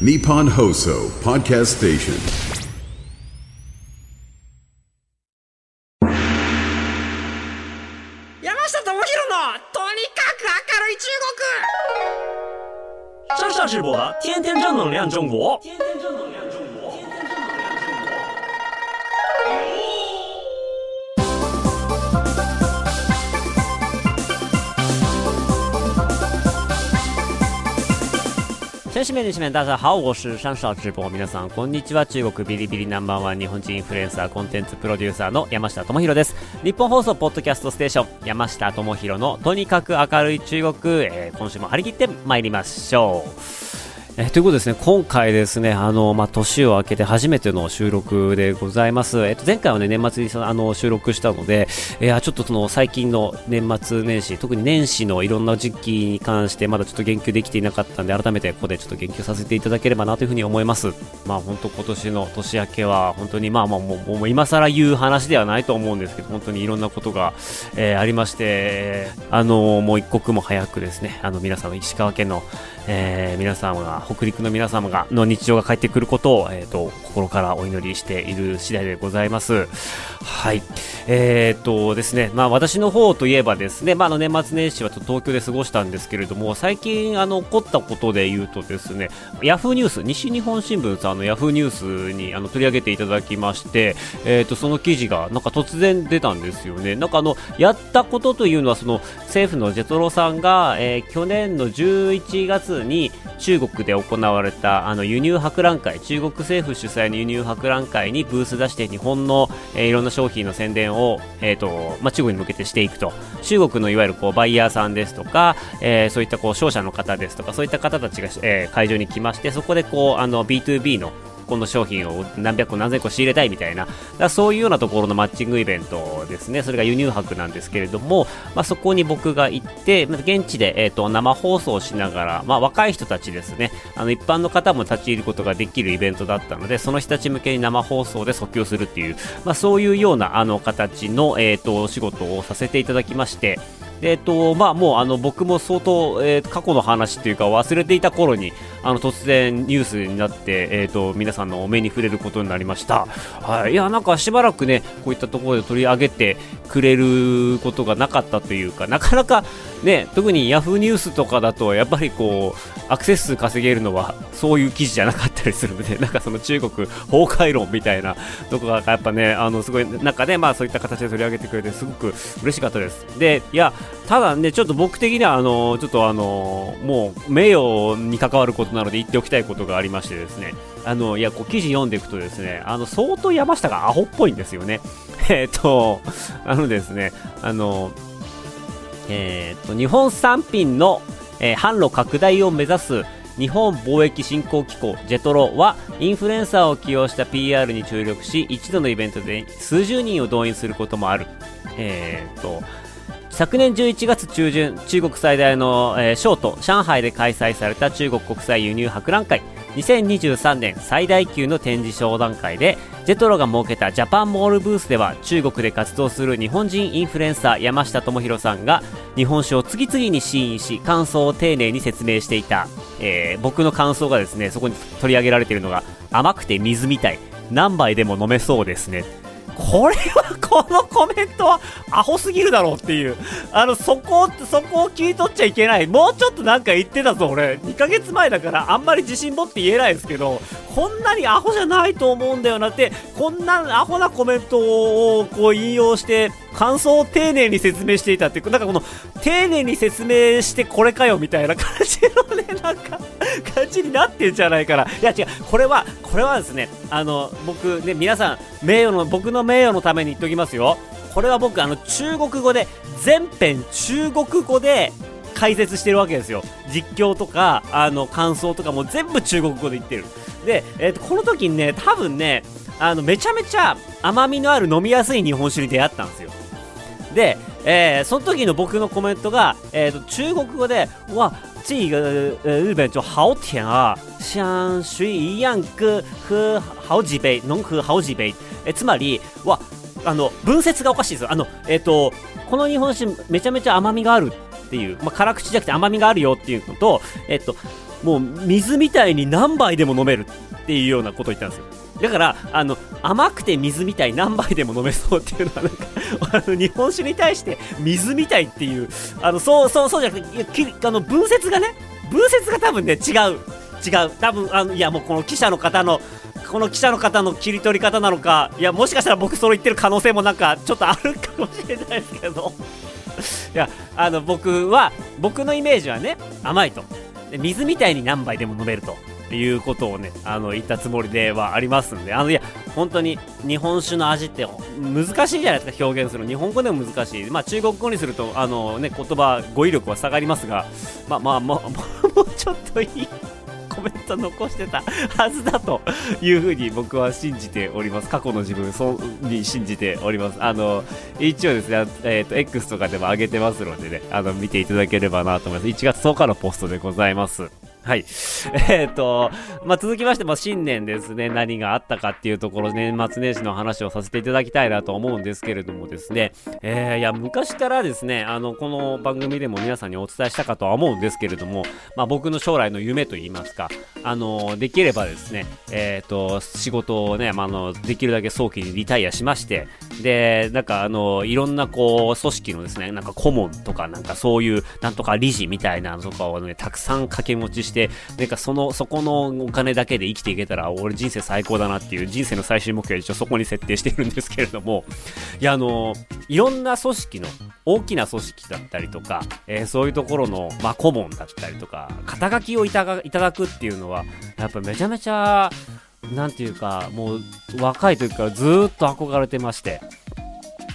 Nippon Hoso Podcast Station. 山下智博のとにかく明るい中国山下直播的天天正能量中国，天天正能量先面先面大家好，我是山下直播。皆さんこんにちは。中国ビリビリナンバーワン日本人インフルエンサーコンテンツプロデューサーの山下智博です。日本放送ポッドキャストステーション山下智博のとにかく明るい中国、えー今週も張り切って参りましょう。えということでですね、今回ですね、あの、まあ、年を明けて初めての収録でございます。えっ、と、前回はね、年末にそのあの、収録したので、いや、ちょっとその、最近の年末年始、特に年始のいろんな時期に関して、まだちょっと言及できていなかったんで、改めてここでちょっと言及させていただければなというふうに思います。まあ、本当今年の年明けは、本当にまあまあ、もう、もう今更言う話ではないと思うんですけど、本当にいろんなことが、えーありまして、あのもう一刻も早くですね、あの、皆さんの石川県の、えー皆様が、北陸の皆様が、の日常が帰ってくることを、えっ、と、心からお祈りしている次第でございます。はい。えっ、とですね、まあ私の方といえばですね、まああの年末年始はちょっと東京で過ごしたんですけれども、最近あの起こったことで言うとですね、ヤフーニュース、西日本新聞さんあのヤフーニュースにあの取り上げていただきまして、えっ、と、その記事がなんか突然出たんですよね。なんかあの、やったことというのはその政府のジェトロさんが、えー去年の11月に中国で行われたあの輸入博覧会、中国政府主催の輸入博覧会にブース出して日本の、えーいろんな商品の宣伝を、えーとまあ、中国に向けてしていくと。中国のいわゆるこうバイヤーさんですとか、えーそういったこう商社の方ですとか、そういった方たちが、えー会場に来まして、そこでこうあの B2B のこの商品を何百個何千個仕入れたいみたいな、だそういうようなところのマッチングイベントですね、それが輸入博なんですけれども、まあ、そこに僕が行って、ま現地で、えー、と生放送しながら、まあ、若い人たちですね、あの一般の方も立ち入ることができるイベントだったので、その人たち向けに生放送で訴求するっていう、まあ、そういうようなあの形の、えー、とお仕事をさせていただきまして、えっとまあ、もうあの僕も相当、えー過去の話というか忘れていた頃にあの突然ニュースになって、えー、と皆さんのお目に触れることになりました、はい、いやなんかしばらくねこういったところで取り上げてくれることがなかったというかなかなかね特にヤフーニュースとかだとやっぱりこうアクセス数稼げるのはそういう記事じゃなかったりするので なんかその中国崩壊論みたいなとこがやっぱねあのすごいなんかねまあそういった形で取り上げてくれてすごく嬉しかったです。でいやただねちょっと僕的にはあのちょっとあのもう名誉に関わることなので言っておきたいことがありましてですね。あのいやこう記事読んでいくとですねあの相当山下がアホっぽいんですよね。えっとあのですねあのえー、と日本産品の、えー販路拡大を目指す日本貿易振興機構ジェトロはインフルエンサーを起用した PR に注力し一度のイベントで数十人を動員することもある、えー、と昨年11月中旬中国最大の、えー、ショート上海で開催された中国国際輸入博覧会。2023年最大級の展示商談会でジェトロが設けたジャパンモールブースでは中国で活動する日本人インフルエンサー山下智博さんが日本酒を次々に試飲し感想を丁寧に説明していた、えー僕の感想がですねそこに取り上げられているのが甘くて水みたい。何杯でも飲めそうですね。これはこのコメントはアホすぎるだろうっていう。あのそこをそこを切り取っちゃいけない。もうちょっとなんか言ってたぞ俺。2ヶ月前だからあんまり自信持って言えないですけどこんなにアホじゃないと思うんだよなってこんなアホなコメントをこう引用して感想を丁寧に説明していたっていうなんかこの丁寧に説明してこれかよみたいな感じのね なんか感じになってんじゃないかな。いや違う。これはこれはですねあの僕ね皆さん名誉の僕の名誉のために言っときますよ。これは僕あの中国語で全編中国語で解説してるわけですよ。実況とかあの感想とかも全部中国語で言ってる。で、えーとこの時にね多分ねあのめちゃめちゃ甘みのある飲みやすい日本酒に出会ったんですよ。で、えーその時の僕のコメントが、えー、と中国語で「わ这个呃日本酒好甜啊，像水一样喝喝好几杯，能喝好几杯。えつまりはあの文節がおかしいですよ。あのえっ、とこの日本酒めちゃめちゃ甘みがあるっていう、まあ、辛口じゃなくて甘みがあるよっていうのと、えっ、ともう水みたいに何杯でも飲めるっていうようなことを言ったんですよ。だから、あの、甘くて水みたい何杯でも飲めそうっていうのはなんか、あの、日本酒に対して水みたいっていう、あの、そう、そう、そうじゃなくて、いやあの、分節がね、分節が多分ね、違う。違う。多分、あの、いや、もうこの記者の方の、この記者の方の切り取り方なのか、いや、もしかしたら僕それ言ってる可能性もなんか、ちょっとあるかもしれないですけど、いや、あの、僕は、僕のイメージはね、甘いと。で水みたいに何杯でも飲めると。いうことをね、あの、言ったつもりではありますんで、あの、いや、本当に日本酒の味って難しいじゃないですか、表現するの。日本語でも難しい。まあ、中国語にすると、あのね、言葉、語彙力は下がりますが、まあまあ、もう、もうちょっといい。コメント残してたはずだというふうに僕は信じております。過去の自分そうに信じております。あの、一応ですね、えっ、と、X とかでも上げてますのでね、あの、見ていただければなと思います。1月10日のポストでございます。はい。えっ、と、まあ、続きまして、まあ、新年ですね、何があったかっていうところ、年末年始の話をさせていただきたいなと思うんですけれどもですね、えー、いや、昔からですね、あの、この番組でも皆さんにお伝えしたかとは思うんですけれども、まあ、僕の将来の夢といいますか、あの、できればですね、えっ、と、仕事をね、まあ、あの、できるだけ早期にリタイアしまして、で、なんか、あの、いろんな、こう、組織のですね、なんか顧問とか、なんかそういう、なんとか理事みたいなのとかをね、たくさん掛け持ちして、なんかその、そこのお金だけで生きていけたら、俺人生最高だなっていう人生の最終目標は一応そこに設定してるんですけれども、いや、あの、いろんな組織の、大きな組織だったりとか、えーそういうところの、まあ、顧問だったりとか、肩書きをいたがいただくっていうのは、やっぱめちゃめちゃ、なんていうか、もう、若い時からずっと憧れてまして、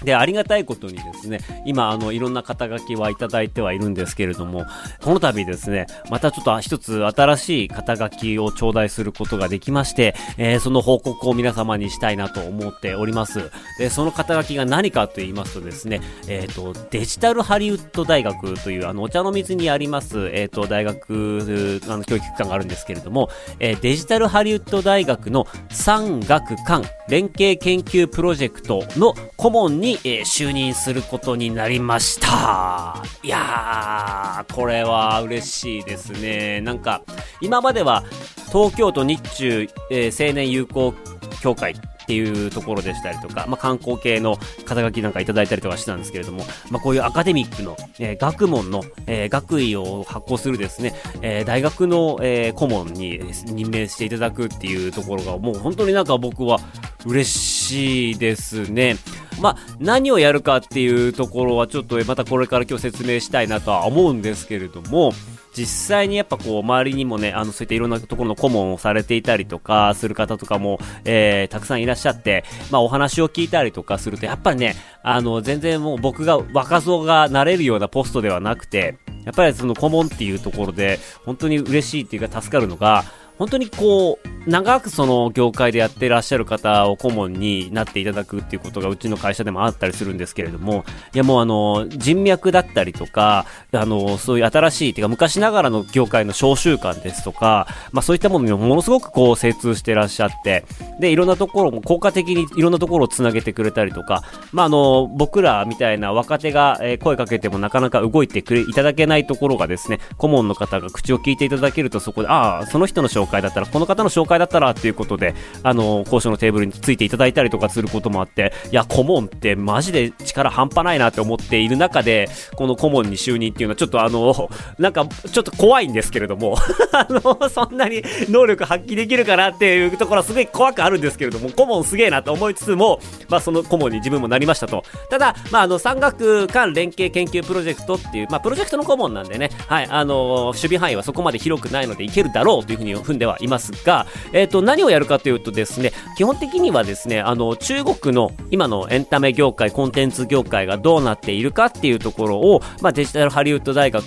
で、ありがたいことにですね、今、あの、いろんな肩書きはいただいてはいるんですけれども、この度ですね、またちょっと一つ新しい肩書きを頂戴することができまして、えーその報告を皆様にしたいなと思っております。で、その肩書きが何かと言いますとですね、えっ、と、デジタルハリウッド大学という、あの、お茶の水にあります、えっ、と、大学、あの、教育機関があるんですけれども、えデジタルハリウッド大学の産学官連携研究プロジェクトの顧問に、にえー就任することになりました。いやー、これは嬉しいですね。なんか、今までは東京都日中、えー青年友好協会っていうところでしたりとか、まあ、観光系の肩書きなんかいただいたりとかしてたんですけれども、まあ、こういうアカデミックの、えー学問の、えー学位を発行するですね、えー大学の、えー顧問に任命していただくっていうところが、もう本当になんか僕は嬉しいですね。まあ、何をやるかっていうところはちょっとまたこれから今日説明したいなとは思うんですけれども、実際にやっぱこう周りにもね、あのそういったいろんなところの顧問をされていたりとかする方とかも、えー、たくさんいらっしゃって、まあお話を聞いたりとかすると、やっぱりね、あの全然もう僕が若造がなれるようなポストではなくて、やっぱりその顧問っていうところで、本当に嬉しいっていうか助かるのが、本当にこう、長くその業界でやってらっしゃる方を顧問になっていただくっていうことがうちの会社でもあったりするんですけれども、いやもうあの、人脈だったりとか、あの、そういう新しい、てか昔ながらの業界の商習慣ですとか、まあそういったものにものすごくこう精通してらっしゃって、で、いろんなところも効果的にいろんなところをつなげてくれたりとか、まああの、僕らみたいな若手が、えー声かけてもなかなか動いてくれ、いただけないところがですね、顧問の方が口を聞いていただけるとそこで、ああ、その人の紹介だったら、この方の紹介会だったらっていうことで、あの、交渉のテーブルについていただいたりとかすることもあって、いや、顧問ってマジで力半端ないなって思っている中で、この顧問に就任っていうのはちょっとあの、なんかちょっと怖いんですけれども、あの、そんなに能力発揮できるかなっていうところはすごい怖くあるんですけれども、顧問すげえなと思いつつも、まあその顧問に自分もなりましたと。ただ、まああの、産学間連携研究プロジェクトっていう、まあプロジェクトの顧問なんでね、はい、あの、守備範囲はそこまで広くないのでいけるだろうというふうに踏んではいますが、えっ、と、何をやるかというとですね、基本的にはですね、あの、中国の今のエンタメ業界、コンテンツ業界がどうなっているかっていうところを、まあデジタルハリウッド大学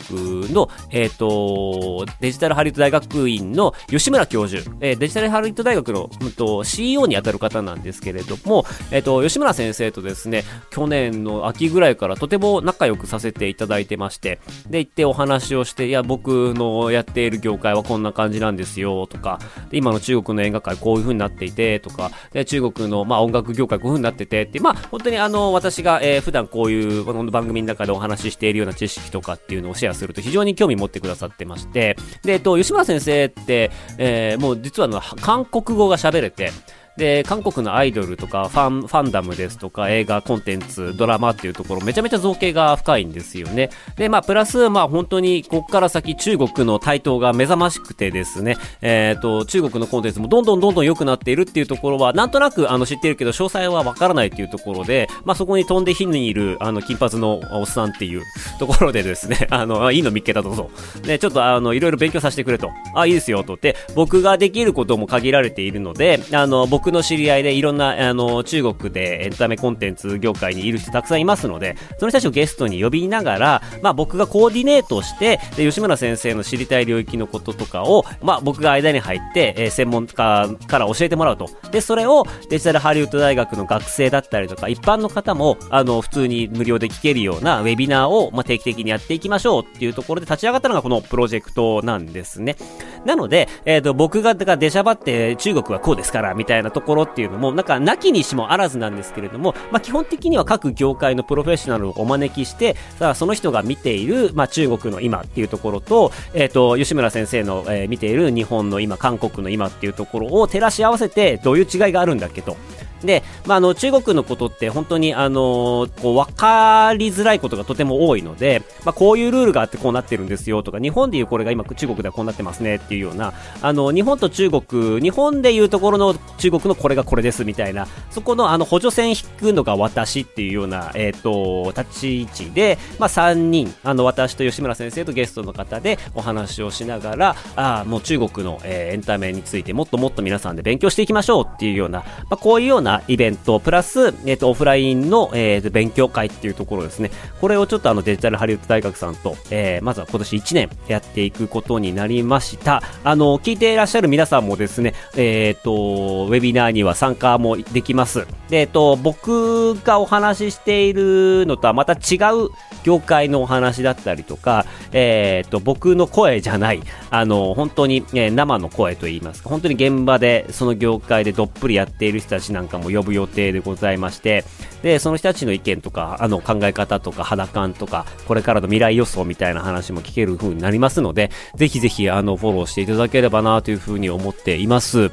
の、えっ、と、デジタルハリウッド大学院の吉村教授、えーデジタルハリウッド大学の、うんと、CEO に当たる方なんですけれども、えっ、と、吉村先生とですね、去年の秋ぐらいからとても仲良くさせていただいてまして、で、行ってお話をして、いや、僕のやっている業界はこんな感じなんですよ、とか、今の中国の映画界こういう風になっていてとか、で中国の、まあ、音楽業界こういう風になっててって、まあ、本当にあの、私が、えー、普段こういうこの番組の中でお話ししているような知識とかっていうのをシェアすると非常に興味持ってくださってまして、で、えっと、吉村先生って、えー、もう実はの韓国語が喋れて、で、韓国のアイドルとかファン、ファンダムですとか映画、コンテンツ、ドラマっていうところめちゃめちゃ造形が深いんですよね。で、まあ、プラス、まあ、本当に、こっから先中国の台頭が目覚ましくてですね、えっ、ー、と、中国のコンテンツもどんどんどんどん良くなっているっていうところは、なんとなく、あの、知ってるけど、詳細はわからないっていうところで、まあ、そこに飛んで火にいる、あの、金髪のおっさんっていうところでですね、あの、いいの見っけたどうぞ。で、ちょっと、あの、いろいろ勉強させてくれと。あ、いいですよ、とって、僕ができることも限られているので、あの、僕僕の知り合いでいろんな、あの、中国でエンタメコンテンツ業界にいる人たくさんいますので、その人たちをゲストに呼びながら、まあ僕がコーディネートして、で、吉村先生の知りたい領域のこととかを、まあ僕が間に入って、えー、専門家から教えてもらうと。で、それをデジタルハリウッド大学の学生だったりとか、一般の方も、あの、普通に無料で聞けるようなウェビナーを、まあ定期的にやっていきましょうっていうところで立ち上がったのがこのプロジェクトなんですね。なので、えっ、ー、と、僕が、が出しゃばって中国はこうですから、みたいなところっていうのも、なんか、なきにしもあらずなんですけれども、まあ、基本的には各業界のプロフェッショナルをお招きして、さあ、その人が見ている、まあ、中国の今っていうところと、えっ、ー、と、吉村先生の、えー、見ている日本の今、韓国の今っていうところを照らし合わせて、どういう違いがあるんだっけと。で、まあ、あの、中国のことって本当に、あの、こう、わかりづらいことがとても多いので、まあ、こういうルールがあってこうなってるんですよとか、日本でいうこれが今中国ではこうなってますねっていうような、あの、日本と中国、日本でいうところの中国のこれがこれですみたいな、そこのあの、補助線引くのが私っていうような、え、ー、と、立ち位置で、まあ、3人、あの、私と吉村先生とゲストの方でお話をしながら、あ、もう中国の、えー、エンタメについてもっともっと皆さんで勉強していきましょうっていうような、まあ、こういうようななイベント、プラス、えっ、と、オフラインの、えー、勉強会っていうところですね。これをちょっとあの、デジタルハリウッド大学さんと、えー、まずは今年1年やっていくことになりました。あの、聞いていらっしゃる皆さんもですね、えっ、ー、と、ウェビナーには参加もできます。で、えっ、と、僕がお話ししているのとはまた違う業界のお話だったりとか、えっ、と、僕の声じゃない、あの、本当に、え生の声といいますか、本当に現場でその業界でどっぷりやっている人たちなんかもも呼ぶ予定でございまして、で、その人たちの意見とか、あの、考え方とか、肌感とか、これからの未来予想みたいな話も聞ける風になりますので、ぜひぜひ、あの、フォローしていただければなという風に思っています。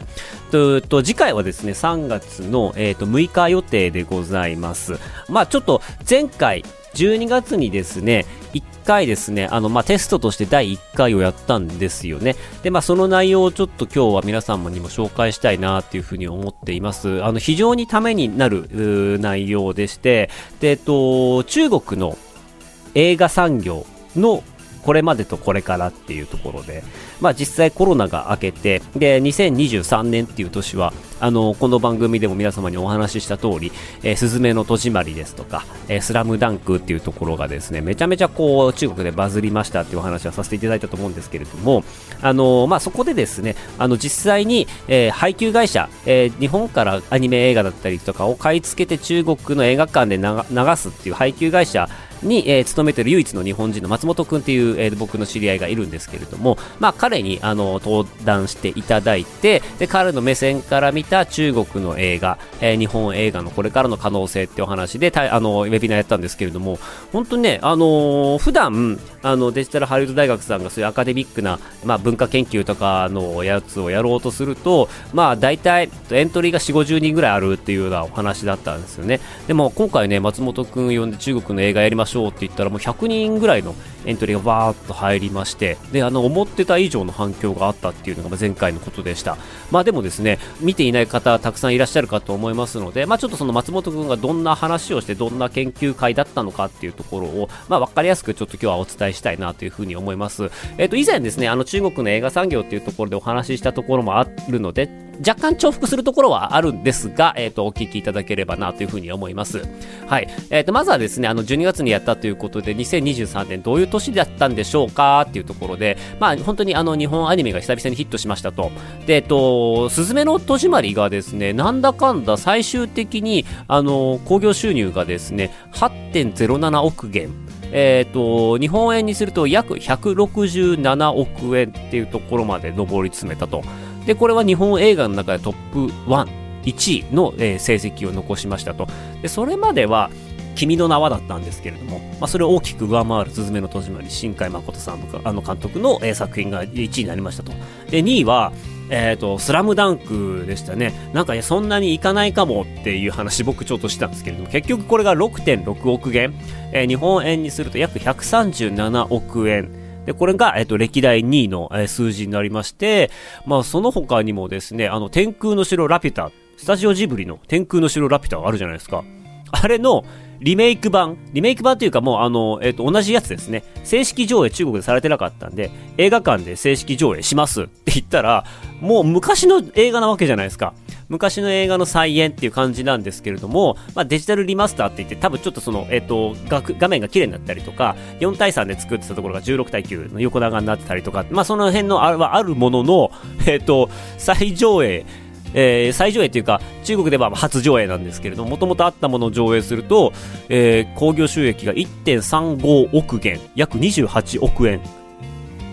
と、と次回はですね、3月の、えっ、ー、と、6日予定でございます。まあ、ちょっと、前回、12月にですね、1回ですね、あの、まあ、テストとして第1回をやったんですよね。で、まあ、その内容をちょっと今日は皆さんにも紹介したいなっていうふうに思っています。あの、非常にためになる内容でして、で、えっと、中国の映画産業のこれまでとこれからっていうところで、まあ実際コロナが明けて、で、2023年っていう年は、あの、この番組でも皆様にお話しした通り、えー、すずめの戸締まりですとか、えー、スラムダンクっていうところがですね、めちゃめちゃこう、中国でバズりましたっていうお話はさせていただいたと思うんですけれども、あのまあそこでですね、あの実際に、えー、配給会社、え、日本からアニメ映画だったりとかを買い付けて中国の映画館で流すっていう配給会社に、えー、勤めてる唯一の日本人の松本君っていう、えー、僕の知り合いがいるんですけれども、まあ、彼にあの登壇していただいてで彼の目線から見た中国の映画、えー、日本映画のこれからの可能性ってお話でたあのウェビナーやったんですけれども本当にね、あのー、普段あのデジタルハリウッド大学さんがそういうアカデミックな、まあ、文化研究とかのやつをやろうとすると、まあ、大体エントリーが4 5 0人ぐらいあるっていうようなお話だったんですよね。でも今回ね松本君呼んで中国の映画やりましょうって言ったらもう100人ぐらいのエントリーがバーッと入りましてであの思ってた以上の反響があったっていうのが前回のことでした。まあでもですね見ていない方たくさんいらっしゃるかと思いますのでまあちょっとその松本君がどんな話をしてどんな研究会だったのかっていうところをまあ分かりやすくちょっと今日はお伝えしたいなというふうに思いますえっ、と以前ですねあの中国の映画産業っていうところでお話ししたところもあるので若干重複するところはあるんですが、えっ、ー、と、お聞きいただければなというふうに思います。はい。えっ、ー、と、まずはですね、あの、12月にやったということで、2023年どういう年だったんでしょうかっていうところで、まあ、本当にあの、日本アニメが久々にヒットしましたと。で、えっ、ー、と、すずめの戸締まりがですね、なんだかんだ最終的に、あの、興行収入がですね、8.07億元。えっ、ー、と、日本円にすると約167億円っていうところまで上り詰めたと。で、これは日本映画の中でトップ1、1位の、えー成績を残しましたと。で、それまでは、君の名はだったんですけれども、まあ、それを大きく上回るすずめの戸締まり、新海誠さんのあの監督の、えー作品が1位になりましたと。で、2位は、えっ、と、スラムダンクでしたね。なんか、そんなにいかないかもっていう話僕ちょっとしたんですけれども、結局これが6.6億元、えー日本円にすると約137億円。で、これが、えっ、と、歴代2位の、えー数字になりまして、まあ、その他にもですね、あの、天空の城ラピュタ、スタジオジブリの天空の城ラピュタがあるじゃないですか。あれの、リメイク版、リメイク版というかもうあの、えっ、と、同じやつですね。正式上映中国でされてなかったんで、映画館で正式上映しますって言ったら、もう昔の映画なわけじゃないですか。昔の映画の再演っていう感じなんですけれども、まあ、デジタルリマスターって言って、多分ちょっとその、えっ、と画、画面が綺麗になったりとか、4対3で作ってたところが16対9の横長になってたりとか、まあ、その辺のあはあるものの、えっ、と、再上映、えー再上映というか、中国では初上映なんですけれども、もともとあったものを上映すると、えー興行収益が1.35億元、約28億円。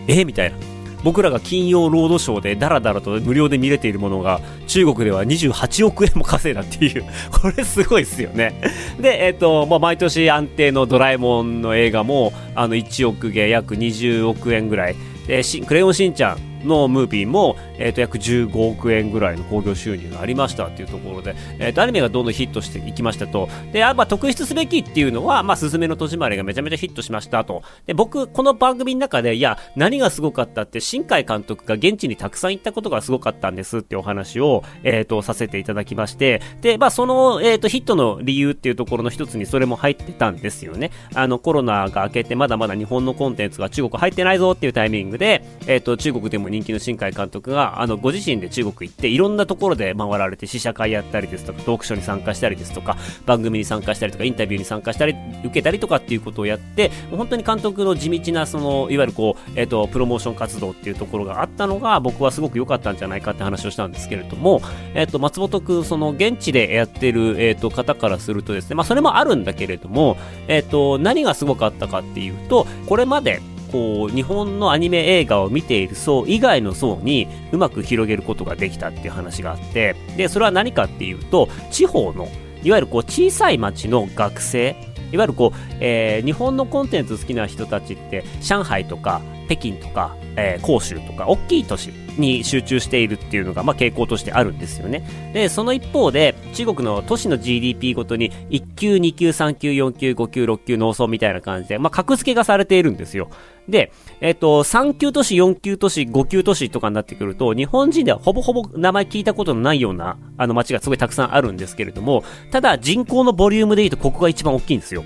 えーみたいな。僕らが金曜ロードショーでダラダラと無料で見れているものが中国では28億円も稼いだっていう。これすごいですよね。でえっ、と、まあ、毎年安定のドラえもんの映画もあの1億元約20億円ぐらい。でクレヨンしんちゃんのムービーも、えー、と約15億円ぐらいの興行収入がありましたっていうところで、えー、とアニメがどんどんヒットしていきましたと。であ、まあ、特筆すべきっていうのは、まあ、すずめの戸締まりがめちゃめちゃヒットしましたと。で僕この番組の中でいや何がすごかったって新海監督が現地にたくさん行ったことがすごかったんですってお話を、えー、とさせていただきまして。で、まあ、その、えー、とヒットの理由っていうところの一つにそれも入ってたんですよね。あのコロナが明けてまだまだ日本のコンテンツが中国入ってないぞっていうタイミングで、えー、と中国でも人気の新海監督があのご自身で中国行っていろんなところで回られて試写会やったりですとかトークショーに参加したりですとか番組に参加したりとかインタビューに参加したり受けたりとかっていうことをやって本当に監督の地道なそのいわゆるこう、えー、とプロモーション活動っていうところがあったのが僕はすごく良かったんじゃないかって話をしたんですけれども、えー、と松本君その現地でやってる、えー、と方からするとですねまあそれもあるんだけれども、えー、と何がすごかったかっていうとこれまでこう日本のアニメ映画を見ている層以外の層にうまく広げることができたっていう話があってでそれは何かっていうと地方のいわゆるこう小さい町の学生いわゆるこう、えー日本のコンテンツ好きな人たちって上海とか北京とか、えー広州とか大きい都市に集中しているっていうのが、まあ、傾向としてあるんですよね。でその一方で中国の都市の GDP ごとに1級2級3級4級5級6級農村みたいな感じで、まあ、格付けがされているんですよ。で、えっ、と、3級都市、4級都市、5級都市とかになってくると、日本人ではほぼほぼ名前聞いたことのないような、あの街がすごいたくさんあるんですけれども、ただ人口のボリュームで言うとここが一番大きいんですよ。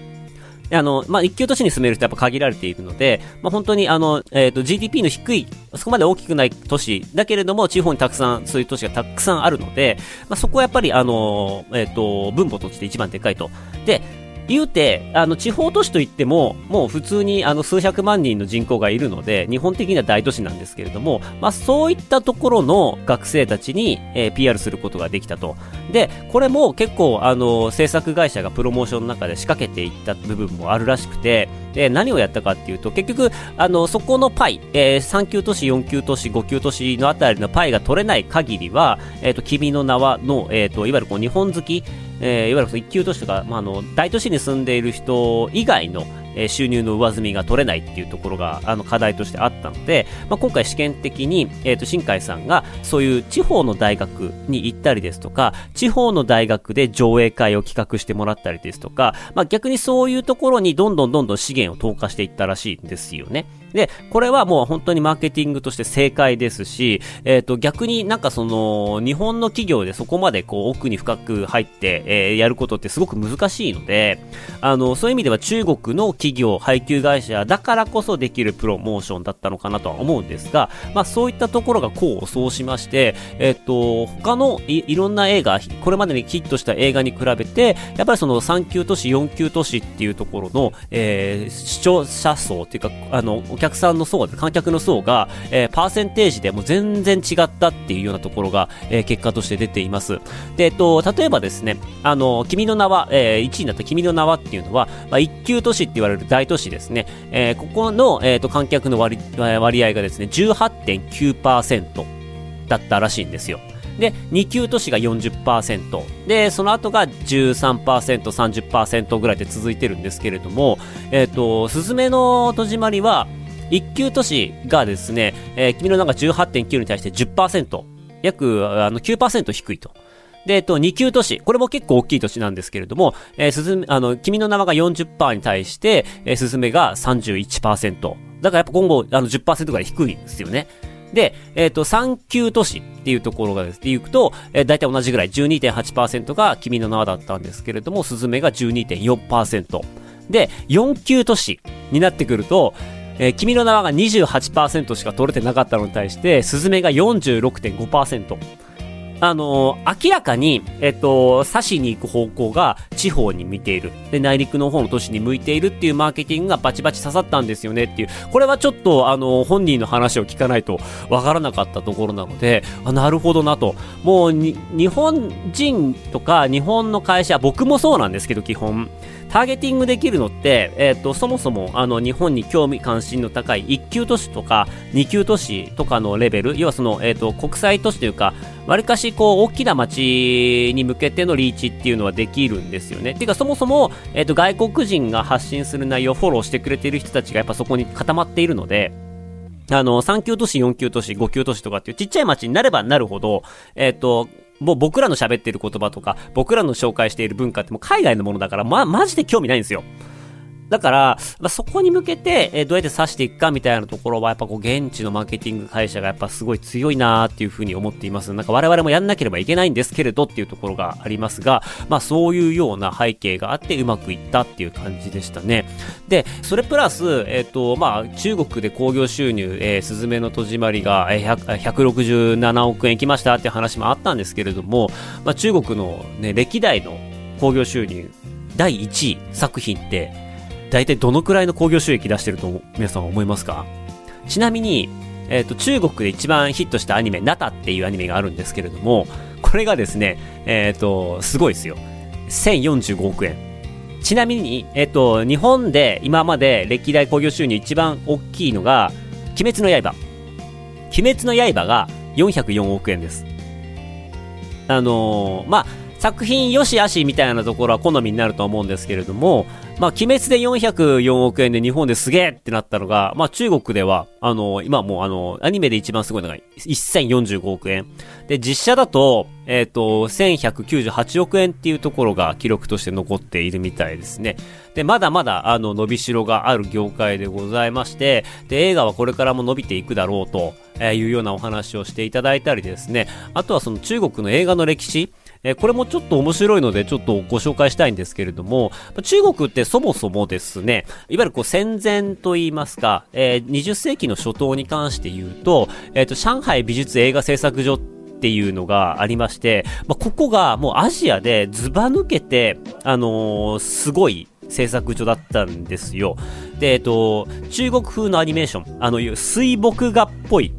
あの、まあ、一級都市に住める人はやっぱ限られているので、まあ、本当にあの、えっ、と、GDP の低い、そこまで大きくない都市、だけれども、地方にたくさん、そういう都市がたくさんあるので、まあ、そこはやっぱりあの、えっ、と、分母として一番でかいと。で、言うて、あの、地方都市といっても、もう普通にあの、数百万人の人口がいるので、日本的には大都市なんですけれども、まあ、そういったところの学生たちに、えー PR することができたと。で、これも結構、あの、制作会社がプロモーションの中で仕掛けていった部分もあるらしくて、で、何をやったかっていうと、結局、あの、そこのパイ、えー3級都市、4級都市、5級都市のあたりのパイが取れない限りは、えっ、と、君の名はの、えっ、と、いわゆるこう、日本好き、えいわゆるその一級都市とか、まあ、あの、大都市に住んでいる人以外の、えー収入の上積みが取れないっていうところが、あの、課題としてあったので、まあ、今回試験的に、えっ、と、新海さんが、そういう地方の大学に行ったりですとか、地方の大学で上映会を企画してもらったりですとか、まあ、逆にそういうところにどんどんどんどん資源を投下していったらしいんですよね。で、これはもう本当にマーケティングとして正解ですし、えっ、と、逆になんかその、日本の企業でそこまでこう奥に深く入って、えーやることってすごく難しいので、あの、そういう意味では中国の企業、配給会社だからこそできるプロモーションだったのかなとは思うんですが、まあそういったところが功を奏しまして、えっ、と、他のいいろんな映画、これまでにヒットした映画に比べて、やっぱりその3級都市、4級都市っていうところの、えー視聴者層っていうか、あの、お客さんの層、観客の層が、えーパーセンテージでも全然違ったっていうようなところが、えー結果として出ています。で、えっと、例えばですね、あの、君の名は、えー1位になった君の名はっていうのは、まあ、1級都市って言われる大都市ですね。えーここの、えっと、観客の割割合がですね、18.9%。だったらしいんですよ。で、2級都市が40%。で、その後が13%、30%ぐらいで続いてるんですけれども、えっ、ー、と、すずめの戸締まりは、1級都市がですね、えー、君の名が18.9に対して10%、約あの9%低いと。で、えっと、2級都市。これも結構大きい都市なんですけれども、えー、すずめ、あの、君の名が40%に対して、えー、すずめが31%。だからやっぱ今後、あの10%ぐらい低いんですよね。で、えっ、ー、と、3級都市っていうところがですね、言うと、えー、大体同じぐらい、12.8%が君の名はだったんですけれども、スズメが12.4%。で、4級都市になってくると、えー、君の名はが28%しか取れてなかったのに対して、スズメが46.5%。あのー、明らかに、えっと、刺しに行く方向が地方に向いている。で、内陸の方の都市に向いているっていうマーケティングがバチバチ刺さったんですよねっていう。これはちょっと、あのー、本人の話を聞かないとわからなかったところなので、あ、なるほどなと。もう日本人とか日本の会社、僕もそうなんですけど、基本。ターゲティングできるのって、えっ、ー、と、そもそも、あの、日本に興味関心の高い1級都市とか2級都市とかのレベル、要はその、えっ、ー、と、国際都市というか、わりかし、こう、大きな街に向けてのリーチっていうのはできるんですよね。てか、そもそも、えっ、ー、と、外国人が発信する内容をフォローしてくれている人たちがやっぱそこに固まっているので、あの、3級都市、4級都市、5級都市とかっていうちっちゃい街になればなるほど、えっ、と、もう僕らの喋ってる言葉とか、僕らの紹介している文化ってもう海外のものだから、ま、マジで興味ないんですよ。だから、まあ、そこに向けて、えー、どうやって指していくかみたいなところは、やっぱこう、現地のマーケティング会社がやっぱすごい強いなーっていうふうに思っています。なんか我々もやんなければいけないんですけれどっていうところがありますが、まあそういうような背景があってうまくいったっていう感じでしたね。で、それプラス、えっ、ー、と、まあ中国で興行収入、えー、スズメの戸締まりが、えー、167億円いきましたっていう話もあったんですけれども、まあ中国のね、歴代の興行収入第1位作品って、大体どのくらいの興行収益出してると皆さん思いますか？ちなみに、えっ、ー、と、中国で一番ヒットしたアニメ、ナタっていうアニメがあるんですけれども、これがですね、えっ、ー、と、すごいですよ。1045億円。ちなみに、えっ、ー、と、日本で今まで歴代興行収入一番大きいのが、鬼滅の刃。鬼滅の刃が404億円です。あの、まあ、作品良し悪しみたいなところは好みになると思うんですけれども、まあ、鬼滅で404億円で日本ですげえってなったのが、まあ、中国では、あの、今もうあの、アニメで一番すごいのが1045億円。で、実写だと、えっ、ー、と、1198億円っていうところが記録として残っているみたいですね。で、まだまだ、あの、伸びしろがある業界でございまして、で、映画はこれからも伸びていくだろうと、えいうようなお話をしていただいたりですね、あとはその中国の映画の歴史、えこれもちょっと面白いので、ちょっとご紹介したいんですけれども、中国ってそもそもですね、いわゆるこう戦前と言いますか、えー、20世紀の初頭に関して言うと、えっ、と、上海美術映画製作所っていうのがありまして、まあ、ここがもうアジアでズバ抜けて、あのー、すごい製作所だったんですよ。で、えっと、中国風のアニメーション、あの、水墨画っぽい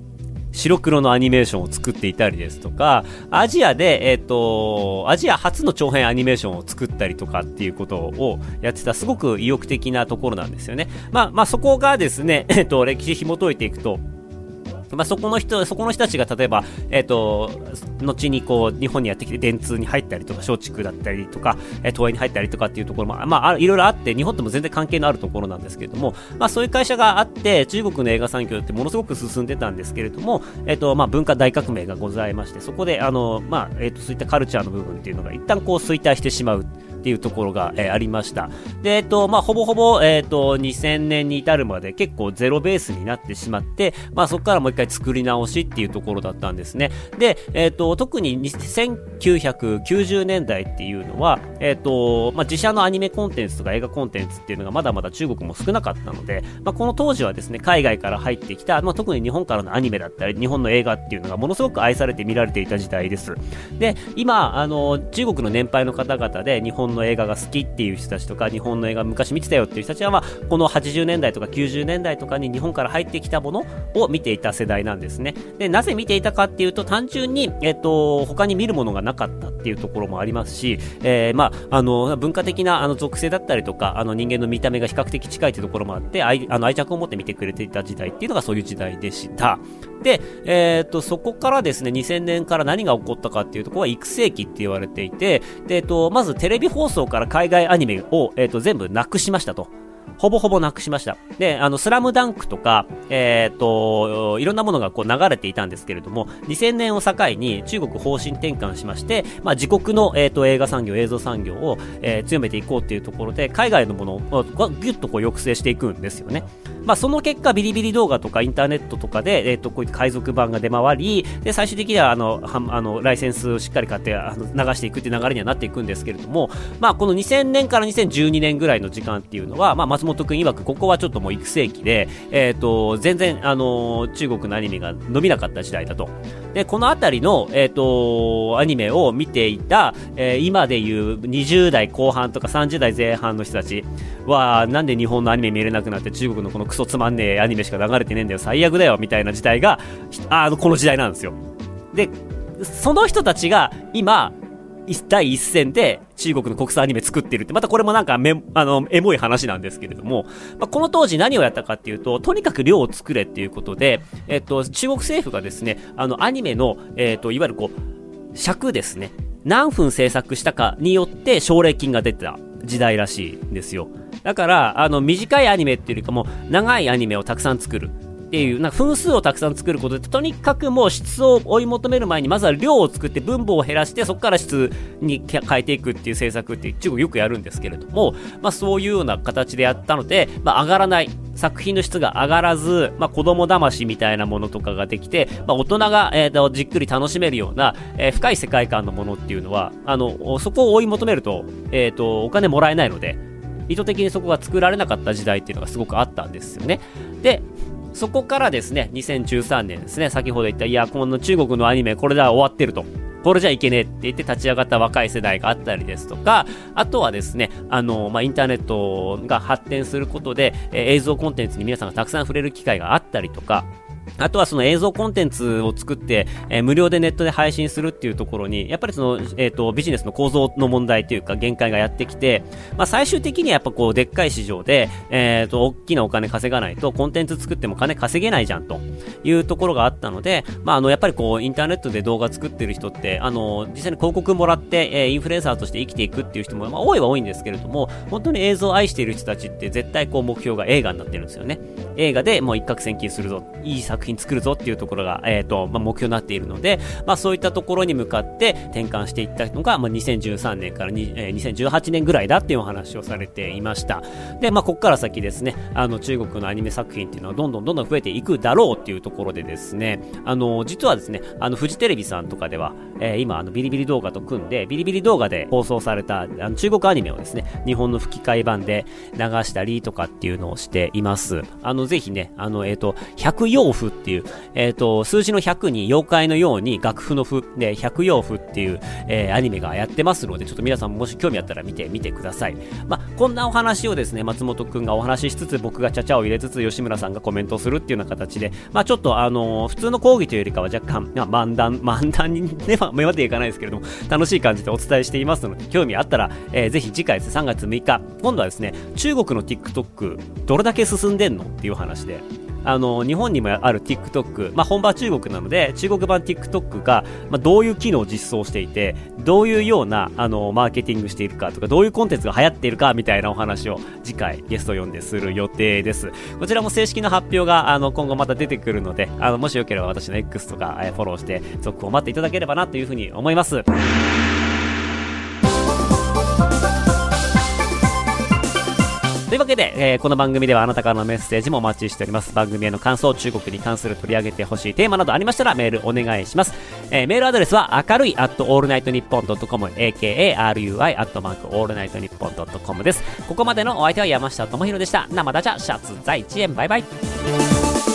白黒のアニメーションを作っていたりですとか、アジアで、えっ、ー、と、アジア初の長編アニメーションを作ったりとかっていうことをやってたすごく意欲的なところなんですよね。まあ、まあそこがですね、えっ、ー、と、歴史紐解いていくと、まあ、そこの人、そこの人たちが例えば、えっ、ー、と、後にこう、日本にやってきて電通に入ったりとか、松竹だったりとか、え、東映に入ったりとかっていうところも、まあ、いろいろあって、日本とも全然関係のあるところなんですけれども、まあ、そういう会社があって、中国の映画産業ってものすごく進んでたんですけれども、えっ、ー、と、まあ、文化大革命がございまして、そこで、あの、まあ、えっ、と、そういったカルチャーの部分っていうのが一旦こう衰退してしまう。っていうところが、えー、ありました。で、えっと、まあ、ほぼほぼ、えっと、2000年に至るまで結構ゼロベースになってしまって、まあ、そこからもう一回作り直しっていうところだったんですね。で、えっと、特に1990年代っていうのは、えっと、まあ、自社のアニメコンテンツとか映画コンテンツっていうのがまだまだ中国も少なかったので、まあ、この当時はですね、海外から入ってきた、まあ、特に日本からのアニメだったり、日本の映画っていうのがものすごく愛されて見られていた時代です。で、今、あの、中国の年配の方々で日本の映画が好きっていう人たちとか、日本の映画昔見てたよっていう人たちは、まあ、この80年代とか90年代とかに日本から入ってきたものを見ていた世代なんですね。で、なぜ見ていたかっていうと、単純に、えっと、他に見るものがなかったっていうところもありますし、えー、まあ、あの、文化的なあの属性だったりとか、あの人間の見た目が比較的近いというところもあって、愛あの愛着を持って見てくれていた時代っていうのがそういう時代でした。で、えっ、と、そこからですね、2000年から何が起こったかっていうところは育成期って言われていて、で、えっ、と、まずテレビ放送から海外アニメを、えっ、と、全部なくしましたと。ほぼほぼなくしました。で、あの、スラムダンクとか、えっ、ー、と、いろんなものがこう流れていたんですけれども、2000年を境に中国方針転換しまして、まあ、自国の、えっ、ー、と、映画産業、映像産業を、えー、強めていこうっていうところで、海外のものをぎゅっとこう抑制していくんですよね。まあ、その結果、ビリビリ動画とかインターネットとかで、えっ、と、こういった海賊版が出回り、で、最終的には、あの、はあの、ライセンスをしっかり買って、あの流していくっていう流れにはなっていくんですけれども、まあ、この2000年から2012年ぐらいの時間っていうのは、まあ、松本くん曰く、ここはちょっともう育成期で、えっ、ー、と、全然、あのー、中国のアニメが伸びなかった時代だと。で、このあたりの、えっ、ー、と、アニメを見ていた、え今でいう20代後半とか30代前半の人たちは、なんで日本のアニメ見れなくなって中国のこのクソつまんねえアニメしか流れてねえんだよ、最悪だよ、みたいな時代が、あの、この時代なんですよ。で、その人たちが今、第一線で中国の国産アニメ作ってるって、またこれもなんかめ、あの、エモい話なんですけれども、まあ、この当時何をやったかっていうと、とにかく量を作れっていうことで、えっと、中国政府がですね、あの、アニメの、えっと、いわゆるこう、尺ですね。何分制作したかによって奨励金が出てた時代らしいんですよ。だから、あの、短いアニメっていうよりかも、長いアニメをたくさん作る。っていう、なんか分数をたくさん作ることで、とにかくもう質を追い求める前に、まずは量を作って分母を減らして、そこから質に変えていくっていう政策って中国よくやるんですけれども、まあそういうような形でやったので、まあ上がらない。作品の質が上がらず、まあ、子供騙しみたいなものとかができて、まあ、大人が、えー、じっくり楽しめるような、えー、深い世界観のものっていうのは、あの、そこを追い求めると、えっ、ー、と、お金もらえないので、意図的にそこが作られなかった時代っていうのがすごくあったんですよね。で、そこからですね、2013年ですね、先ほど言った、いや、この中国のアニメ、これでは終わってると。これじゃいけねえって言って立ち上がった若い世代があったりですとか、あとはですね、あの、まあ、インターネットが発展することで、えー、映像コンテンツに皆さんがたくさん触れる機会があったりとか、あとはその映像コンテンツを作って、えー、無料でネットで配信するっていうところに、やっぱりその、えっ、ー、と、ビジネスの構造の問題というか限界がやってきて、まあ最終的にはやっぱこう、でっかい市場で、えっ、ー、と、大きなお金稼がないと、コンテンツ作っても金稼げないじゃんというところがあったので、まああの、やっぱりこう、インターネットで動画作ってる人って、あの、実際に広告もらって、えー、インフルエンサーとして生きていくっていう人も、まあ多いは多いんですけれども、本当に映像を愛している人たちって絶対こう、目標が映画になってるんですよね。映画でもう一攫千金するぞ、いい作品作るぞっていうところが、えっ、ー、と、まあ、目標になっているので、まあ、そういったところに向かって転換していったのが、まあ、2013年からに、えー、2018年ぐらいだっていうお話をされていました。で、まあ、ここから先ですね、あの、中国のアニメ作品っていうのはどんどんどんどん増えていくだろうっていうところでですね、あの、実はですね、あの、フジテレビさんとかでは、えー、今、あの、ビリビリ動画と組んで、ビリビリ動画で放送された、あの、中国アニメをですね、日本の吹き替え版で流したりとかっていうのをしています。あの、ぜひね、あの、えっ、ー、と、百葉符っていう、え、ー、と、数字の100に妖怪のように楽譜の譜で百葉譜っていう、えー、アニメがやってますので、ちょっと皆さんもし興味あったら見てみてください。まあ、こんなお話をですね、松本くんがお話ししつつ、僕がちゃちゃを入れつつ、吉村さんがコメントするっていうような形で、まあ、ちょっとあのー、普通の講義というよりかは若干、まあ、漫談、漫談にね、まあ、目までいかないですけれども、楽しい感じでお伝えしていますので、興味あったら、えー、ぜひ次回です、3月6日、今度はですね、中国の TikTok、どれだけ進んでんのっていう話で、あの、日本にもある TikTok、まあ、本場中国なので、中国版 TikTok が、まあ、どういう機能を実装していて、どういうような、あの、マーケティングしているかとか、どういうコンテンツが流行っているか、みたいなお話を次回ゲスト呼んでする予定です。こちらも正式な発表が、あの、今後また出てくるので、あの、もしよければ私の X とか、フォローして、続報を待っていただければなというふうに思います。というわけで、えー、この番組ではあなたからのメッセージもお待ちしております。番組への感想、中国に関する取り上げてほしいテーマなどありましたらメールお願いします。えー、メールアドレスは明るい at allnightnippon.com、akarui at mark allnightnippon.com です。ここまでのお相手は山下智博でした。生ダジャシャツ在地園バイバイ。